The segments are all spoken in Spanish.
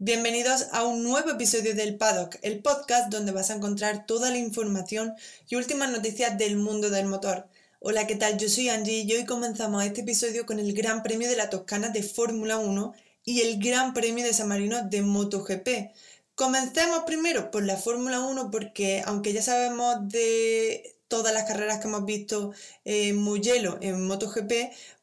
Bienvenidos a un nuevo episodio del Paddock, el podcast donde vas a encontrar toda la información y últimas noticias del mundo del motor. Hola, ¿qué tal? Yo soy Angie y hoy comenzamos este episodio con el Gran Premio de la Toscana de Fórmula 1 y el Gran Premio de San Marino de MotoGP. Comencemos primero por la Fórmula 1 porque aunque ya sabemos de todas las carreras que hemos visto en Mugello en MotoGP,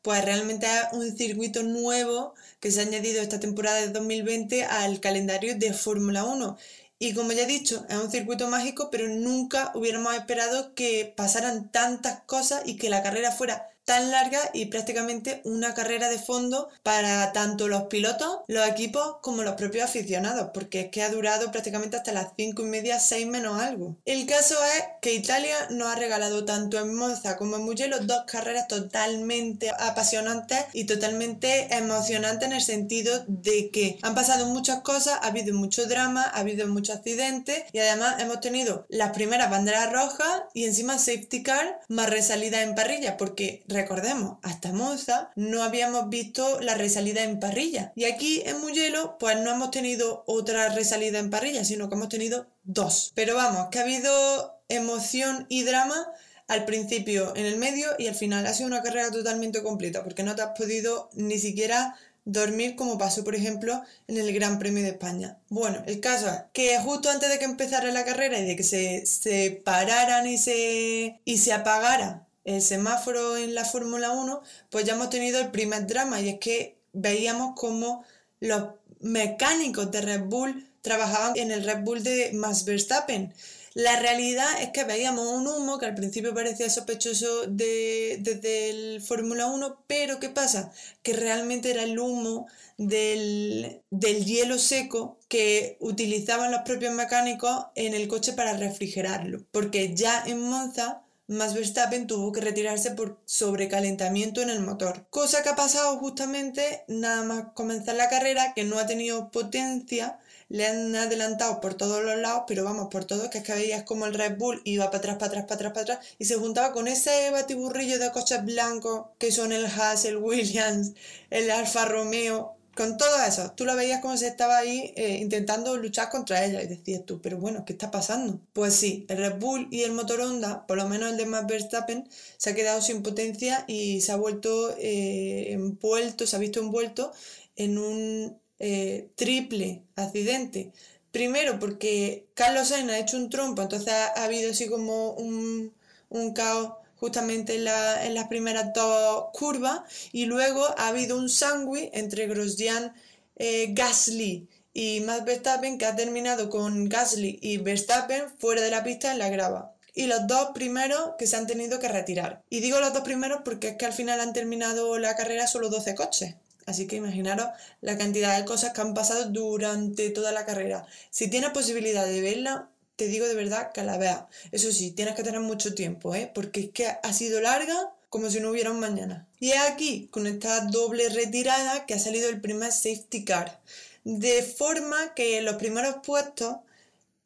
pues realmente es un circuito nuevo que se ha añadido esta temporada de 2020 al calendario de Fórmula 1. Y como ya he dicho, es un circuito mágico, pero nunca hubiéramos esperado que pasaran tantas cosas y que la carrera fuera tan larga y prácticamente una carrera de fondo para tanto los pilotos, los equipos como los propios aficionados, porque es que ha durado prácticamente hasta las 5 y media, 6 menos algo. El caso es que Italia nos ha regalado tanto en Monza como en Mugello dos carreras totalmente apasionantes y totalmente emocionantes en el sentido de que han pasado muchas cosas, ha habido mucho drama, ha habido muchos accidentes y además hemos tenido las primeras banderas rojas y encima safety car más resalida en parrilla porque recordemos, hasta Monza no habíamos visto la resalida en parrilla. Y aquí en Mugello, pues no hemos tenido otra resalida en parrilla, sino que hemos tenido dos. Pero vamos, que ha habido emoción y drama al principio, en el medio y al final. Ha sido una carrera totalmente completa, porque no te has podido ni siquiera dormir como pasó por ejemplo en el Gran Premio de España. Bueno, el caso es que justo antes de que empezara la carrera y de que se, se pararan y se, y se apagara el semáforo en la Fórmula 1, pues ya hemos tenido el primer drama y es que veíamos como los mecánicos de Red Bull trabajaban en el Red Bull de Max Verstappen. La realidad es que veíamos un humo que al principio parecía sospechoso de, desde el Fórmula 1, pero ¿qué pasa? Que realmente era el humo del, del hielo seco que utilizaban los propios mecánicos en el coche para refrigerarlo. Porque ya en Monza Max Verstappen tuvo que retirarse por sobrecalentamiento en el motor. Cosa que ha pasado justamente nada más comenzar la carrera, que no ha tenido potencia, le han adelantado por todos los lados, pero vamos, por todos, que es que veías como el Red Bull iba para atrás, para atrás, para atrás, para atrás, y se juntaba con ese batiburrillo de coches blancos que son el Haas, el Williams, el Alfa Romeo, con todo eso, tú lo veías como se estaba ahí eh, intentando luchar contra ella y decías tú, pero bueno, ¿qué está pasando? Pues sí, el Red Bull y el motor Honda, por lo menos el de Max Verstappen, se ha quedado sin potencia y se ha vuelto eh, envuelto, se ha visto envuelto en un eh, triple accidente. Primero porque Carlos Sainz ha hecho un trompo, entonces ha, habido así como un, un caos justamente en, las primeras dos curvas y luego ha habido un sándwich entre Grosjean, eh, Gasly y Max Verstappen que ha terminado con Gasly y Verstappen fuera de la pista en la grava. Y los dos primeros que se han tenido que retirar. Y digo los dos primeros porque es que al final han terminado la carrera solo 12 coches. Así que imaginaros la cantidad de cosas que han pasado durante toda la carrera. Si tienes posibilidad de verla, te digo de verdad que la veas. Eso sí, tienes que tener mucho tiempo, ¿eh? Porque es que ha sido larga como si no hubiera un mañana. Y es aquí, con esta doble retirada, que ha salido el primer safety car. De forma que los primeros puestos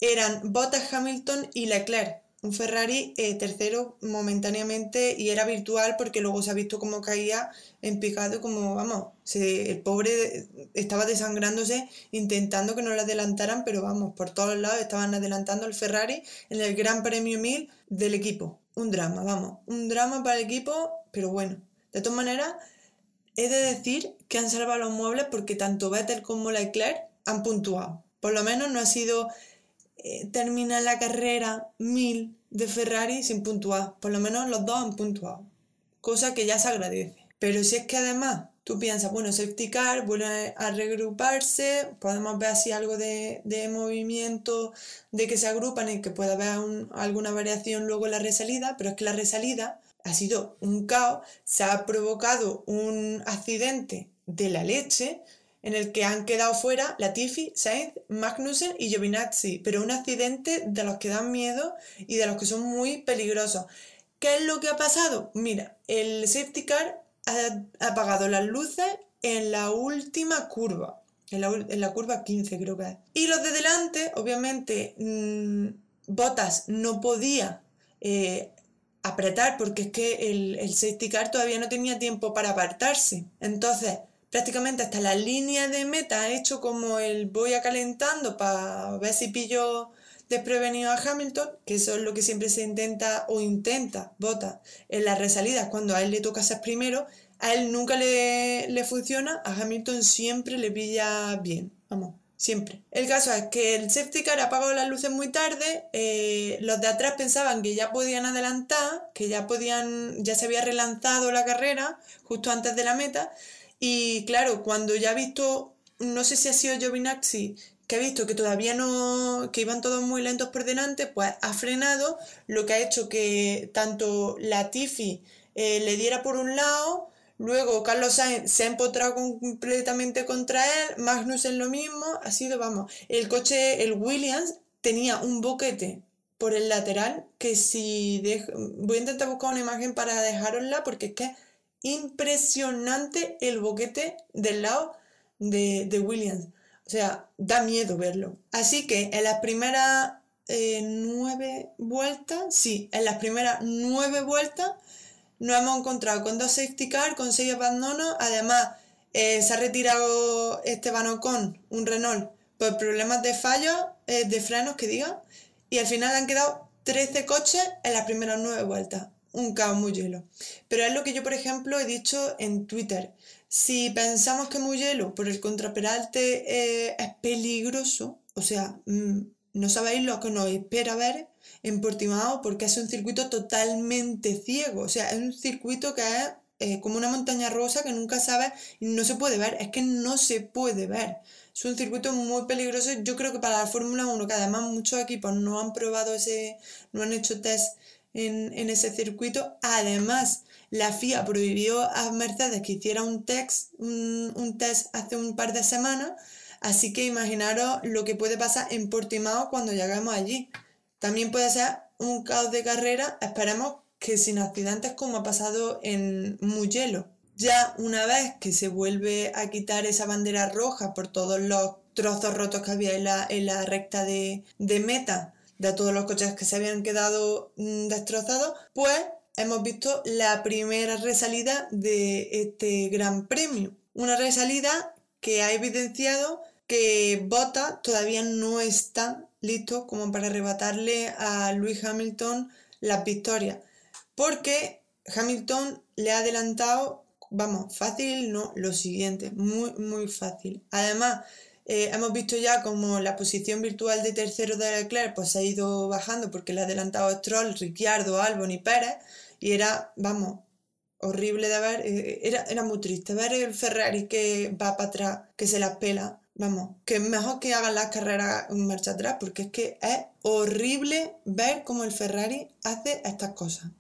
eran Bottas, Hamilton y Leclerc un Ferrari eh, tercero momentáneamente y era virtual porque luego se ha visto cómo caía en picado, como vamos, el pobre estaba desangrándose intentando que no lo adelantaran, pero vamos, por todos lados estaban adelantando al Ferrari en el Gran Premio 1000 del equipo. Un drama, vamos, un drama para el equipo, pero bueno, de todas maneras, he de decir que han salvado los muebles porque tanto Vettel como Leclerc han puntuado. Por lo menos no ha sido eh, termina la carrera 1000 de Ferrari sin puntuar. Por lo menos los dos han puntuado. Cosa que ya se agradece. Pero si es que además tú piensas, bueno, safety car, vuelve a regruparse, podemos ver así algo de, movimiento, de que se agrupan y que pueda haber alguna variación luego en la resalida, pero es que la resalida ha sido un caos, se ha provocado un accidente de la leche, en el que han quedado fuera Latifi, Sainz, Magnussen y Giovinazzi, pero un accidente de los que dan miedo y de los que son muy peligrosos. ¿Qué es lo que ha pasado? Mira, el safety car ha apagado las luces en la última curva, en la, curva 15 creo que es. Y los de delante, obviamente, mm, Botas no podía eh, apretar porque es que el, el safety car todavía no tenía tiempo para apartarse. Entonces, prácticamente hasta la línea de meta ha hecho como el voy a calentando para ver si pillo desprevenido a Hamilton, que eso es lo que siempre se intenta o intenta, vota en las resalidas cuando a él le toca ser primero, a él nunca le, le funciona, a Hamilton siempre le pilla bien, vamos, siempre. El caso es que el safety car apagó las luces muy tarde, eh, los de atrás pensaban que ya podían adelantar, que ya podían, ya se había relanzado la carrera justo antes de la meta, y claro, cuando ya ha visto, no sé si ha sido Giovinazzi, que ha visto que todavía no, que iban todos muy lentos por delante, pues ha frenado, lo que ha hecho que tanto Latifi eh, le diera por un lado, Luego Carlos Sainz se ha empotrado completamente contra él, Magnus es lo mismo, ha sido, vamos, el coche, el Williams tenía un boquete por el lateral que si voy a intentar buscar una imagen para dejarosla porque es que impresionante el boquete del lado de, Williams. O sea, da miedo verlo. Así que en las primeras eh, nueve vueltas, sí, en las primeras nueve vueltas nos hemos encontrado con dos safety car, con seis abandonos. Además, eh, se ha retirado Esteban Ocon, un Renault, por problemas de fallos eh, de frenos, que diga. Y al final han quedado 13 coches en las primeras nueve vueltas. Un caos muy hielo. Pero es lo que yo, por ejemplo, he dicho en Twitter. Si pensamos que Mugello por el contraperalte eh, es peligroso, o sea, mm, no sabéis lo que nos espera ver en Portimao porque es un circuito totalmente ciego. O sea, es un circuito que es eh, como una montaña rosa que nunca sabes y no se puede ver. Es que no se puede ver. Es un circuito muy peligroso. Yo creo que para la Fórmula 1, que además muchos equipos no han probado ese, no han hecho test en, ese circuito. Además, la FIA prohibió a Mercedes que hiciera un test, un, un test hace un par de semanas. Así que imaginaros lo que puede pasar en Portimao cuando lleguemos allí. También puede ser un caos de carrera, esperemos que sin accidentes como ha pasado en Mugello. Ya una vez que se vuelve a quitar esa bandera roja por todos los trozos rotos que había en la, recta de, meta, de todos los coches que se habían quedado mm, destrozados, pues hemos visto la primera resalida de este gran premio. Una resalida que ha evidenciado que Bottas todavía no está listo como para arrebatarle a Lewis Hamilton las victorias. Porque Hamilton le ha adelantado, vamos, fácil, no, lo siguiente, muy, muy fácil. Además, eh, hemos visto ya como la posición virtual de tercero de Leclerc pues ha ido bajando porque le ha adelantado Stroll, Ricciardo, Albon y Pérez. Y era, vamos, horrible de ver, eh, era, era muy triste ver el Ferrari que va para atrás, que se las pela Vamos, que mejor que hagan las carreras en marcha atrás, porque es que es horrible ver cómo el Ferrari hace estas cosas.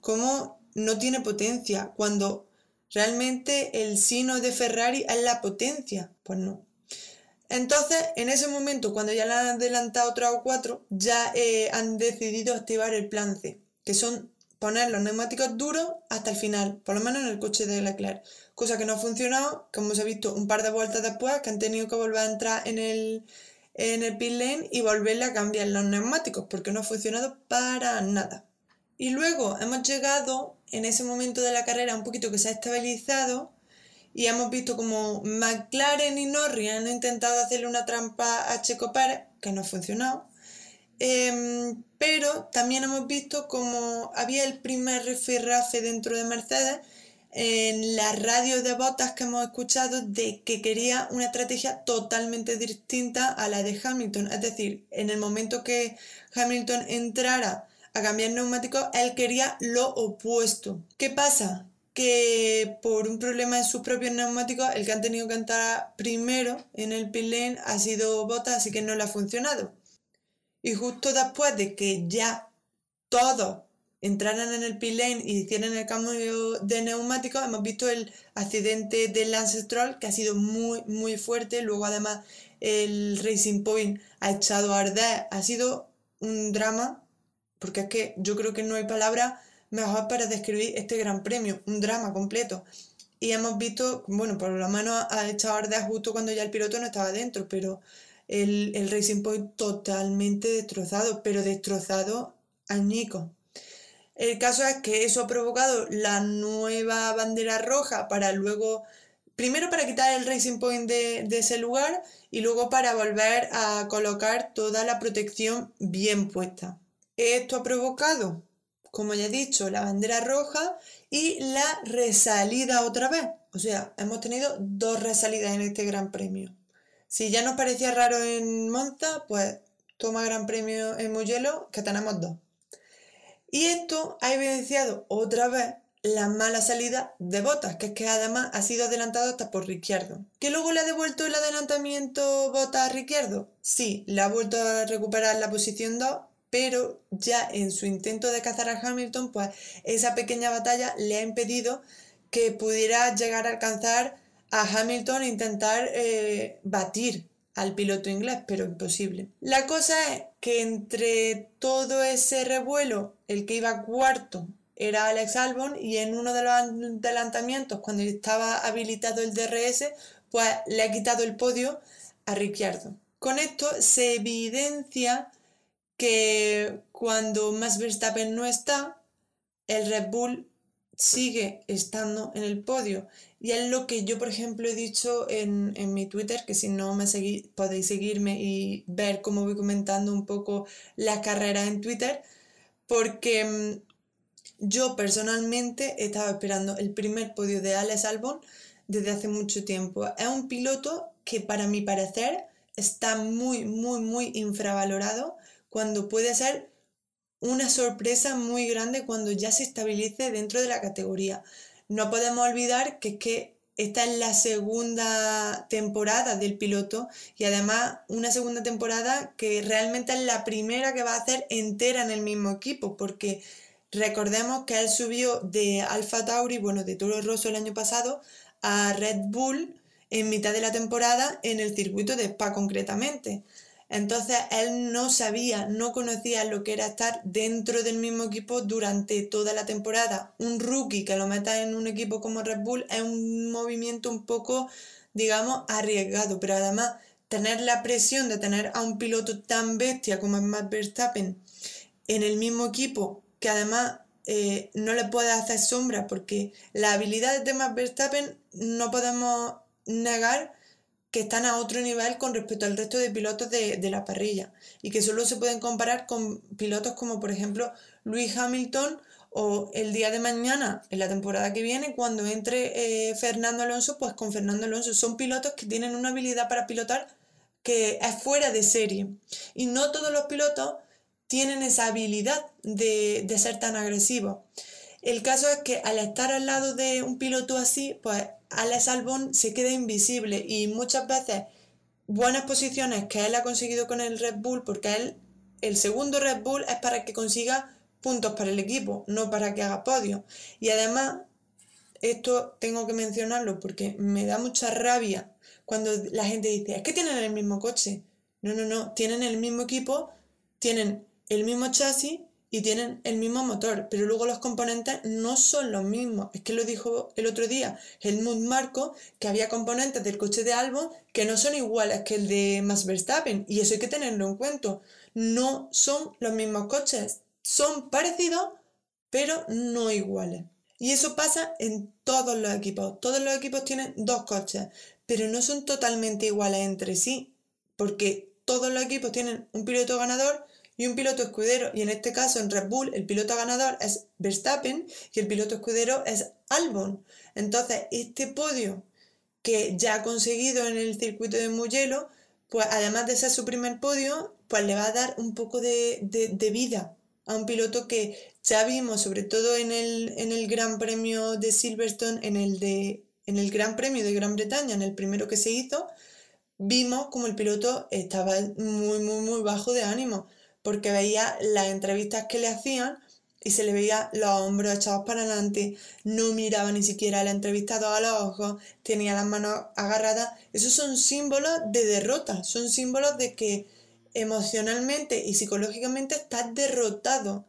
Cómo no tiene potencia, cuando realmente el sino de Ferrari es la potencia. Pues no. Entonces, en ese momento, cuando ya le han adelantado tres o cuatro, ya eh, han decidido activar el plan C, que son poner los neumáticos duros hasta el final, por lo menos en el coche de Leclerc. Cosa que no ha funcionado, como os he visto un par de vueltas después, que han tenido que volver a entrar en el, en el pit lane y volverle a cambiar los neumáticos, porque no ha funcionado para nada. Y luego hemos llegado en ese momento de la carrera un poquito que se ha estabilizado y hemos visto como McLaren y Norris han intentado hacerle una trampa a Checo Pérez, que no ha funcionado. Em, pero también hemos visto como había el primer rifirrafe dentro de Mercedes en la radio de botas que hemos escuchado de que quería una estrategia totalmente distinta a la de Hamilton. Es decir, en el momento que Hamilton entrara a cambiar neumáticos, él quería lo opuesto. ¿Qué pasa? Que por un problema en sus propios neumáticos, el que han tenido que entrar primero en el pit ha sido Bottas, así que no le ha funcionado. Y justo después de que ya todos entraran en el pit lane y hicieran el cambio de neumáticos, hemos visto el accidente del Lance Stroll que ha sido muy, muy fuerte. Luego, además, el Racing Point ha echado a arder. Ha sido un drama, porque es que yo creo que no hay palabra mejor para describir este gran premio. Un drama completo. Y hemos visto, bueno, por lo menos a arder justo cuando ya el piloto no estaba dentro, pero el, el Racing Point totalmente destrozado, pero destrozado añico. El caso es que eso ha provocado la nueva bandera roja para luego primero para quitar el Racing Point de ese lugar y luego para volver a colocar toda la protección bien puesta. Esto ha provocado, como ya he dicho, la bandera roja y la resalida otra vez. O sea, hemos tenido dos resalidas en este Gran Premio. Si ya nos parecía raro en Monza, pues toma Gran Premio en Mugello, que tenemos dos. Y esto ha evidenciado otra vez la mala salida de Botas, que es que además ha sido adelantado hasta por Ricciardo. ¿Que luego le ha devuelto el adelantamiento Botas a Ricciardo? Sí, le ha vuelto a recuperar la posición 2, pero ya en su intento de cazar a Hamilton, pues esa pequeña batalla le ha impedido que pudiera llegar a alcanzar a Hamilton e intentar eh, batir al piloto inglés, pero imposible. La cosa es que entre todo ese revuelo, el que iba cuarto era Alex Albon y en uno de los adelantamientos, cuando estaba habilitado el DRS, pues le ha quitado el podio a Ricciardo. Con esto se evidencia que cuando Max Verstappen no está, el Red Bull sigue estando en el podio. Y es lo que yo, por ejemplo, he dicho en, mi Twitter, que si no me seguís, podéis seguirme y ver cómo voy comentando un poco la carrera en Twitter, porque mm, yo personalmente estaba esperando el primer podio de Alex Albon desde hace mucho tiempo. Es un piloto que para mi parecer está muy, muy, muy infravalorado cuando puede ser una sorpresa muy grande cuando ya se estabilice dentro de la categoría. No podemos olvidar que es que esta es la segunda temporada del piloto y además una segunda temporada que realmente es la primera que va a hacer entera en el mismo equipo porque recordemos que él subió de Alfa Tauri, bueno, de Toro Rosso el año pasado a Red Bull en mitad de la temporada en el circuito de Spa concretamente. Entonces él no sabía, no conocía lo que era estar dentro del mismo equipo durante toda la temporada. Un rookie que lo meta en un equipo como Red Bull es un movimiento un poco, digamos, arriesgado, pero además tener la presión de tener a un piloto tan bestia como es Matt Verstappen en el mismo equipo, que además eh, no le puede hacer sombra, porque las habilidades de Matt Verstappen no podemos negar que están a otro nivel con respecto al resto de pilotos de, la parrilla y que solo se pueden comparar con pilotos como por ejemplo Luis Hamilton o el día de mañana, en la temporada que viene, cuando entre eh, Fernando Alonso, pues con Fernando Alonso. Son pilotos que tienen una habilidad para pilotar que es fuera de serie. Y no todos los pilotos tienen esa habilidad de, de ser tan agresivos. El caso es que al estar al lado de un piloto así, pues Alex Albon se queda invisible y muchas veces buenas posiciones que él ha conseguido con el Red Bull, porque él, el segundo Red Bull es para que consiga puntos para el equipo, no para que haga podio. Y además, esto tengo que mencionarlo porque me da mucha rabia cuando la gente dice, es que tienen el mismo coche. No, no, no, tienen el mismo equipo, tienen el mismo chasis y tienen el mismo motor, pero luego los componentes no son los mismos. Es que lo dijo el otro día Helmut Marco, que había componentes del coche de Albon que no son iguales que el de Max Verstappen, y eso hay que tenerlo en cuenta. No son los mismos coches, son parecidos, pero no iguales. Y eso pasa en todos los equipos. Todos los equipos tienen dos coches, pero no son totalmente iguales entre sí, porque todos los equipos tienen un piloto ganador y un piloto escudero. Y en este caso, en Red Bull, el piloto ganador es Verstappen y el piloto escudero es Albon. Entonces, este podio que ya ha conseguido en el circuito de Mugello, pues además de ser su primer podio, pues le va a dar un poco de, vida a un piloto que ya vimos, sobre todo en el, en el Gran Premio de Silverstone, en el, de, en el Gran Premio de Gran Bretaña, en el primero que se hizo, vimos como el piloto estaba muy, muy, muy bajo de ánimo porque veía las entrevistas que le hacían y se le veía los hombros echados para adelante, no miraba ni siquiera al entrevistado a los ojos, tenía las manos agarradas. Esos son símbolos de derrota, son símbolos de que emocionalmente y psicológicamente estás derrotado.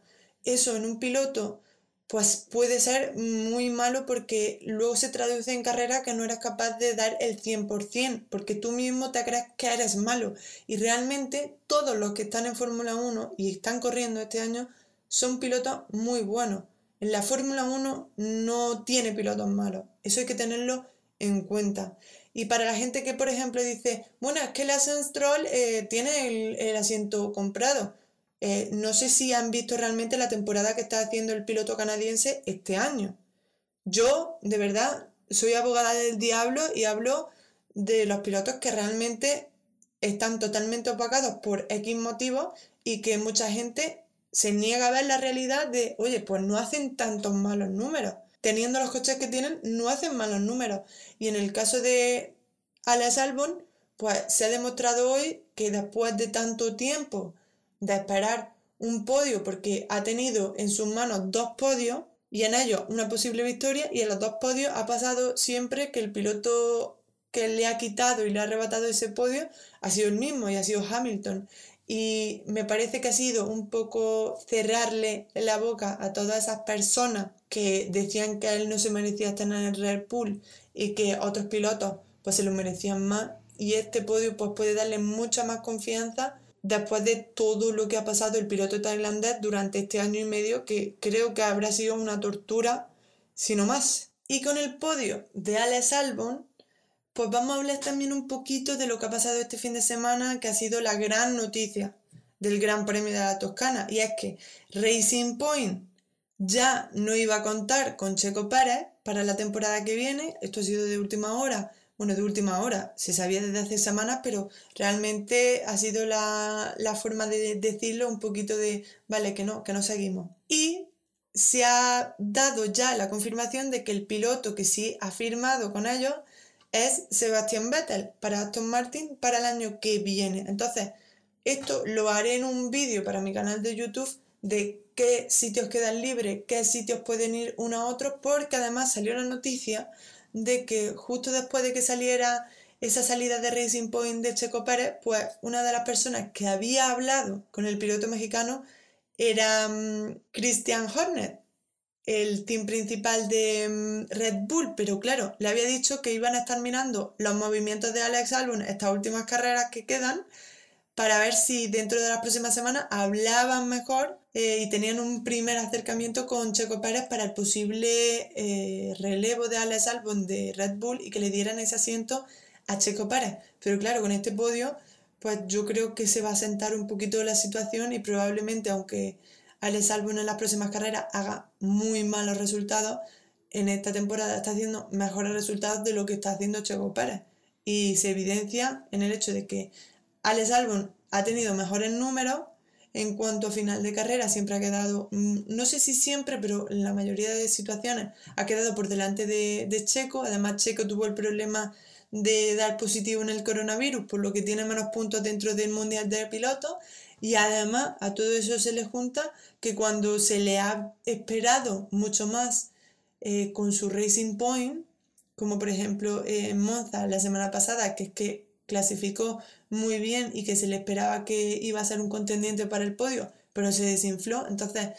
Eso en un piloto pues puede ser muy malo porque luego se traduce en carrera que no eres capaz de dar el 100%, porque tú mismo te crees que eres malo. Y realmente todos los que están en Fórmula 1 y están corriendo este año son pilotos muy buenos. En la Fórmula 1 no tiene pilotos malos. Eso hay que tenerlo en cuenta. Y para la gente que, por ejemplo, dice, bueno, es que el Stroll eh, tiene el, asiento comprado. Eh, no sé si han visto realmente la temporada que está haciendo el piloto canadiense este año. Yo, de verdad, soy abogada del diablo y hablo de los pilotos que realmente están totalmente opacados por X motivos y que mucha gente se niega a ver la realidad de, oye, pues no hacen tantos malos números. Teniendo los coches que tienen, no hacen malos números. Y en el caso de Alex Albon, pues se ha demostrado hoy que después de tanto tiempo de esperar un podio, porque ha tenido en sus manos dos podios y en ellos una posible victoria, y en los dos podios ha pasado siempre que el piloto que le ha quitado y le ha arrebatado ese podio ha sido el mismo y ha sido Hamilton. Y me parece que ha sido un poco cerrarle la boca a todas esas personas que decían que él no se merecía estar en el Red Bull y que otros pilotos pues se lo merecían más. Y este podio pues puede darle mucha más confianza después de todo lo que ha pasado el piloto tailandés durante este año y medio, que creo que habrá sido una tortura, si no más. Y con el podio de Alex Albon, pues vamos a hablar también un poquito de lo que ha pasado este fin de semana, que ha sido la gran noticia del Gran Premio de la Toscana. Y es que Racing Point ya no iba a contar con Checo Pérez para la temporada que viene. Esto ha sido de última hora. Bueno, de última hora. Se sabía desde hace semanas, pero realmente ha sido la, la forma de decirlo un poquito de, vale, que no, que no seguimos. Y se ha dado ya la confirmación de que el piloto que sí ha firmado con ellos es Sebastián Vettel para Aston Martin para el año que viene. Entonces, esto lo haré en un vídeo para mi canal de YouTube de qué sitios quedan libres, qué sitios pueden ir uno a otro, porque además salió la noticia de que justo después de que saliera esa salida de Racing Point de Checo Pérez, pues una de las personas que había hablado con el piloto mexicano era mm, Christian Horner, el team principal de mm, Red Bull, pero claro, le había dicho que iban a estar mirando los movimientos de Alex Albon estas últimas carreras que quedan para ver si dentro de las próximas semanas hablaban mejor eh, y tenían un primer acercamiento con Checo Pérez para el posible eh, relevo de Alex Albon de Red Bull y que le dieran ese asiento a Checo Pérez. Pero claro, con este podio, pues yo creo que se va a sentar un poquito la situación y probablemente, aunque Alex Albon en las próximas carreras haga muy malos resultados, en esta temporada está haciendo mejores resultados de lo que está haciendo Checo Pérez. Y se evidencia en el hecho de que Alex Albon ha tenido mejores números en cuanto a final de carrera, siempre ha quedado, mm, no sé si siempre, pero en la mayoría de situaciones ha quedado por delante de, Checo. Además, Checo tuvo el problema de dar positivo en el coronavirus, por lo que tiene menos puntos dentro del Mundial de Pilotos. Y además a todo eso se le junta que cuando se le ha esperado mucho más eh, con su Racing Point, como por ejemplo eh, en Monza la semana pasada, que es que clasificó muy bien y que se le esperaba que iba a ser un contendiente para el podio, pero se desinfló. Entonces,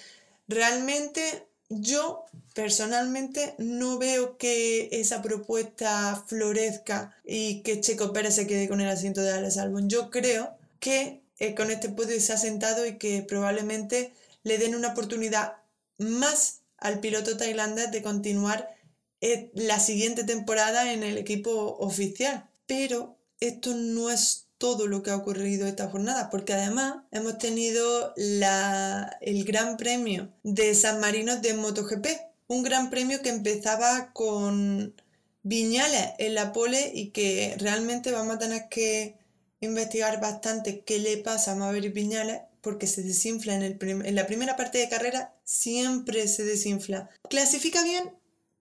realmente yo personalmente no veo que esa propuesta florezca y que Checo Pérez se quede con el asiento de Alex Albon. Yo creo que eh, con este podio se ha sentado y que probablemente le den una oportunidad más al piloto tailandés de continuar eh, la siguiente temporada en el equipo oficial. Pero esto no es todo lo que ha ocurrido esta jornada, porque además hemos tenido el Gran Premio de San Marino de MotoGP, un Gran Premio que empezaba con Viñales en la pole y que realmente vamos a tener que investigar bastante qué le pasa a Maverick Viñales porque se desinfla en, el en la primera parte de carrera, siempre se desinfla. Clasifica bien,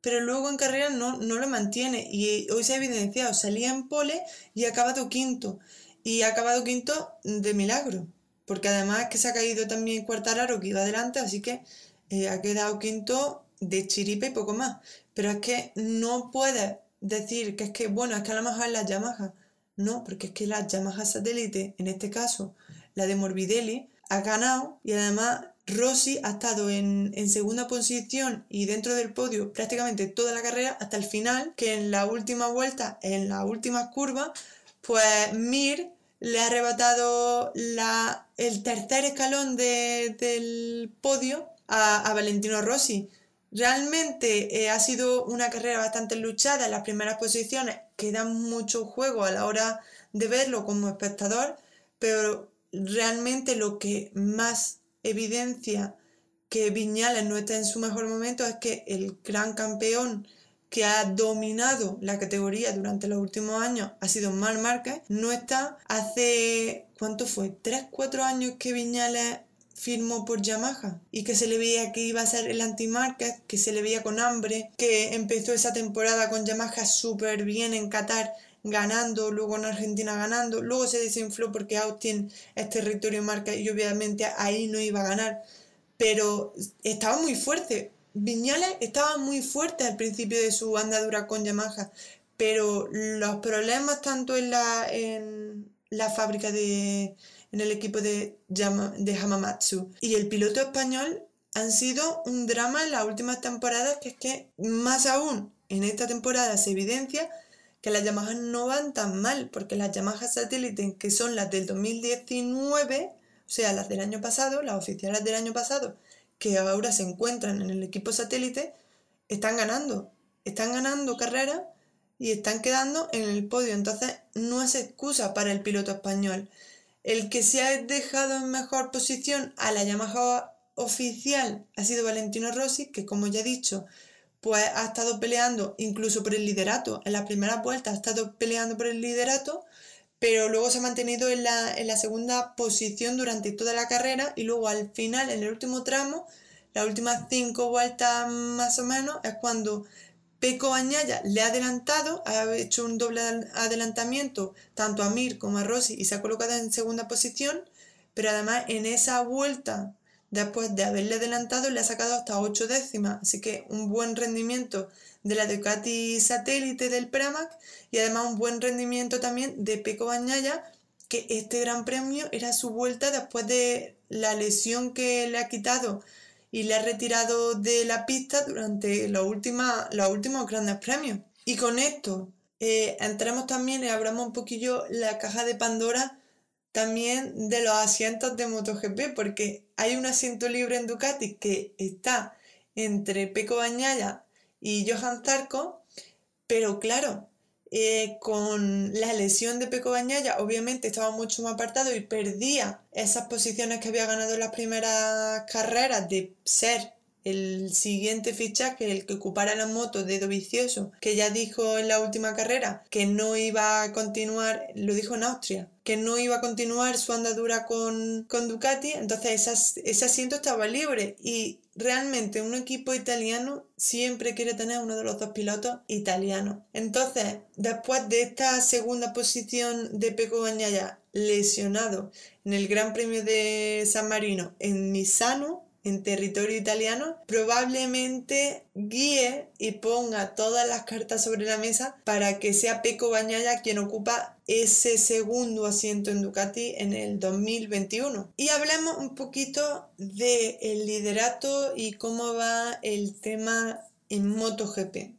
pero luego en carrera no, no lo mantiene y hoy se ha evidenciado, salía en pole y ha acabado quinto. Y ha acabado quinto de milagro, porque además que se ha caído también Cuartararo que iba adelante, así que eh, ha quedado quinto de chiripa y poco más. Pero es que no puedes decir que es que, bueno, es que a lo mejor es la Yamaha. No, porque es que la Yamaha satélite, en este caso la de Morbidelli, ha ganado y además Rossi ha estado en, en, segunda posición y dentro del podio prácticamente toda la carrera hasta el final, que en la última vuelta, en la última curva, pues Mir le ha arrebatado la, el tercer escalón del podio a, Valentino Rossi. Realmente eh, ha sido una carrera bastante luchada en las primeras posiciones, que dan mucho juego a la hora de verlo como espectador, pero realmente lo que más evidencia que Viñales no está en su mejor momento es que el gran campeón que ha dominado la categoría durante los últimos años ha sido Mar Márquez, no está hace, ¿cuánto fue? ¿Tres, cuatro años que Viñales firmó por Yamaha y que se le veía que iba a ser el anti-Márquez, que se le veía con hambre, que empezó esa temporada con Yamaha súper bien en Qatar ganando, luego en Argentina ganando, luego se desinfló porque Austin es territorio Márquez y obviamente ahí no iba a ganar, pero estaba muy fuerte, Viñales estaba muy fuerte al principio de su andadura con Yamaha, pero los problemas tanto en la, en la fábrica de en el equipo de, de Hamamatsu y el piloto español han sido un drama en las últimas temporadas que es que más aún en esta temporada se evidencia que las Yamaha no van tan mal porque las Yamaha satélite que son las del 2019 o sea las del año pasado las oficiales del año pasado que ahora se encuentran en el equipo satélite, están ganando, están ganando carreras y están quedando en el podio. Entonces no es excusa para el piloto español. El que se ha dejado en mejor posición a la Yamaha oficial ha sido Valentino Rossi, que como ya he dicho, pues ha estado peleando incluso por el liderato. En las primeras vueltas ha estado peleando por el liderato pero luego se ha mantenido en la, en la segunda posición durante toda la carrera y luego al final, en el último tramo, las últimas cinco vueltas más o menos, es cuando Peco Bañaya le ha adelantado, ha hecho un doble adelantamiento tanto a Mir como a Rossi y se ha colocado en segunda posición, pero además en esa vuelta, después de haberle adelantado, le ha sacado hasta 8 décimas, así que un buen rendimiento de la Ducati satélite del Pramac y además un buen rendimiento también de Peco Bañaya, que este gran premio era su vuelta después de la lesión que le ha quitado y le ha retirado de la pista durante los últimos, grandes premios. Y con esto eh, entramos también y abramos un poquillo la caja de Pandora también de los asientos de MotoGP, porque hay un asiento libre en Ducati que está entre Peco Bañaya y Johan Zarco, pero claro, eh, con la lesión de Peco Bañaya obviamente estaba mucho más apartado y perdía esas posiciones que había ganado en las primeras carreras de ser el siguiente fichaje, el que ocupara la moto de Dovicioso, que ya dijo en la última carrera que no iba a continuar, lo dijo en Austria, que no iba a continuar su andadura con, con Ducati, entonces ese asiento estaba libre y realmente un equipo italiano siempre quiere tener uno de los dos pilotos italianos. Entonces, después de esta segunda posición de Peco Bagnaia lesionado en el Gran Premio de San Marino en Misano, en territorio italiano, probablemente guíe y ponga todas las cartas sobre la mesa para que sea Peco Bañaya quien ocupa ese segundo asiento en Ducati en el 2021. Y hablemos un poquito del el liderato y cómo va el tema en MotoGP.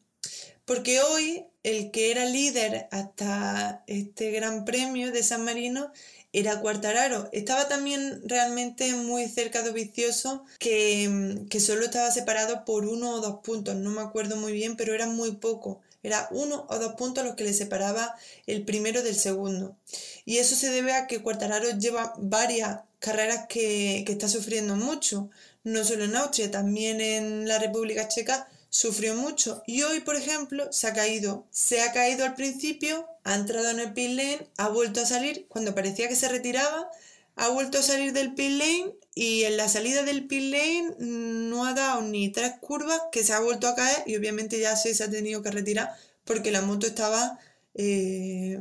Porque hoy el que era líder hasta este Gran Premio de San Marino era Cuartararo. Estaba también realmente muy cerca de Vicioso, que, que solo estaba separado por uno o dos puntos, no me acuerdo muy bien, pero era muy poco. Era uno o dos puntos los que le separaba el primero del segundo. Y eso se debe a que Cuartararo lleva varias carreras que, que está sufriendo mucho, no solo en Austria, también en la República Checa sufrió mucho y hoy, por ejemplo, se ha caído. Se ha caído al principio, ha entrado en el pit lane, ha vuelto a salir, cuando parecía que se retiraba, ha vuelto a salir del pit lane y en la salida del pit lane no ha dado ni tres curvas que se ha vuelto a caer y obviamente ya se, ha tenido que retirar porque la moto estaba eh,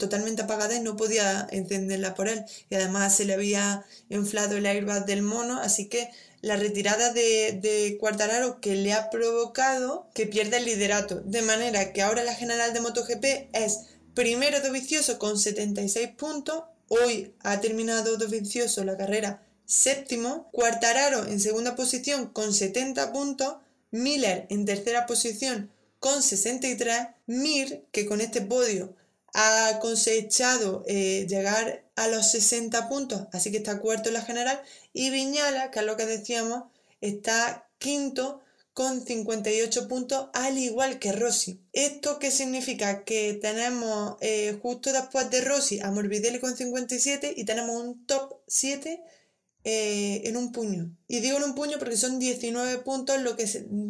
totalmente apagada y no podía encenderla por él. Y además se le había inflado el airbag del mono, así que la retirada de, de Cuartararo que le ha provocado que pierda el liderato. De manera que ahora la general de MotoGP es primero Dovicioso con 76 puntos. Hoy ha terminado Dovicioso la carrera séptimo. Cuartararo en segunda posición con 70 puntos. Miller en tercera posición con 63. Mir, que con este podio ha cosechado eh, llegar a los 60 puntos, así que está cuarto en la general, y Viñala, que es lo que decíamos, está quinto con 58 puntos, al igual que Rossi. ¿Esto qué significa? Que tenemos eh, justo después de Rossi a Morbidelli con 57 y tenemos un top 7 eh, en un puño. Y digo en un puño porque son 19 puntos lo que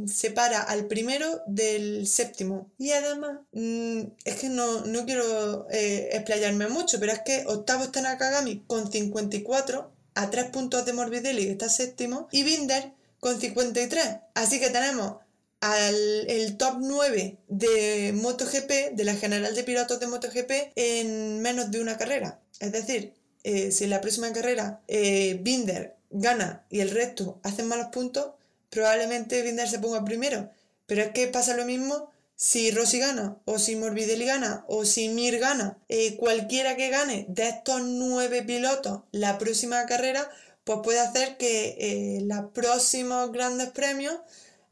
separa al primero del séptimo. Y además, mm, es que no, quiero eh, explayarme mucho, pero es que octavo está Nakagami con 54 a 3 puntos de Morbidelli, que está séptimo, y Binder con 53. Así que tenemos al el top 9 de MotoGP, de la general de pilotos de MotoGP, en menos de una carrera. Es decir, eh, si en la próxima carrera eh, Binder gana y el resto hacen malos puntos, probablemente Binder se ponga primero. Pero es que pasa lo mismo si Rossi gana, o si Morbidelli gana, o si Mir gana. Eh, cualquiera que gane de estos nueve pilotos la próxima carrera, pues puede hacer que los próximos grandes premios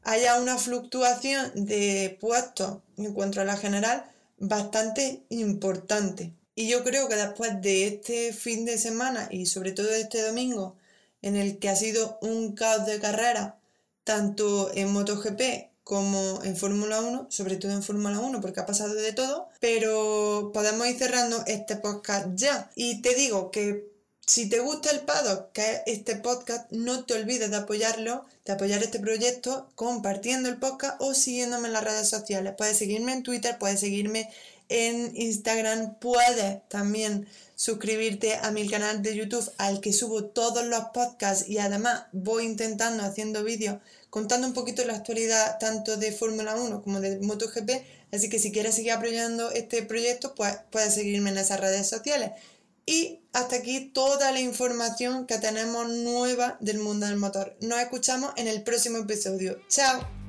haya una fluctuación de puestos en cuanto a la general bastante importante. Y yo creo que después de este fin de semana y sobre todo este domingo, en el que ha sido un caos de carrera, tanto en MotoGP como en Fórmula 1, sobre todo en Fórmula 1 porque ha pasado de todo, pero podemos ir cerrando este podcast ya. Y te digo que si te gusta el paddock, que es este podcast, no te olvides de apoyarlo, de apoyar este proyecto compartiendo el podcast o siguiéndome en las redes sociales. Puedes seguirme en Twitter, puedes seguirme en Instagram. Puedes también suscribirte a mi canal de YouTube al que subo todos los podcasts y además voy intentando haciendo vídeos contando un poquito la actualidad tanto de Fórmula 1 como de MotoGP. Así que si quieres seguir apoyando este proyecto, pues puedes seguirme en esas redes sociales. Y hasta aquí toda la información que tenemos nueva del mundo del motor. Nos escuchamos en el próximo episodio. ¡Chao!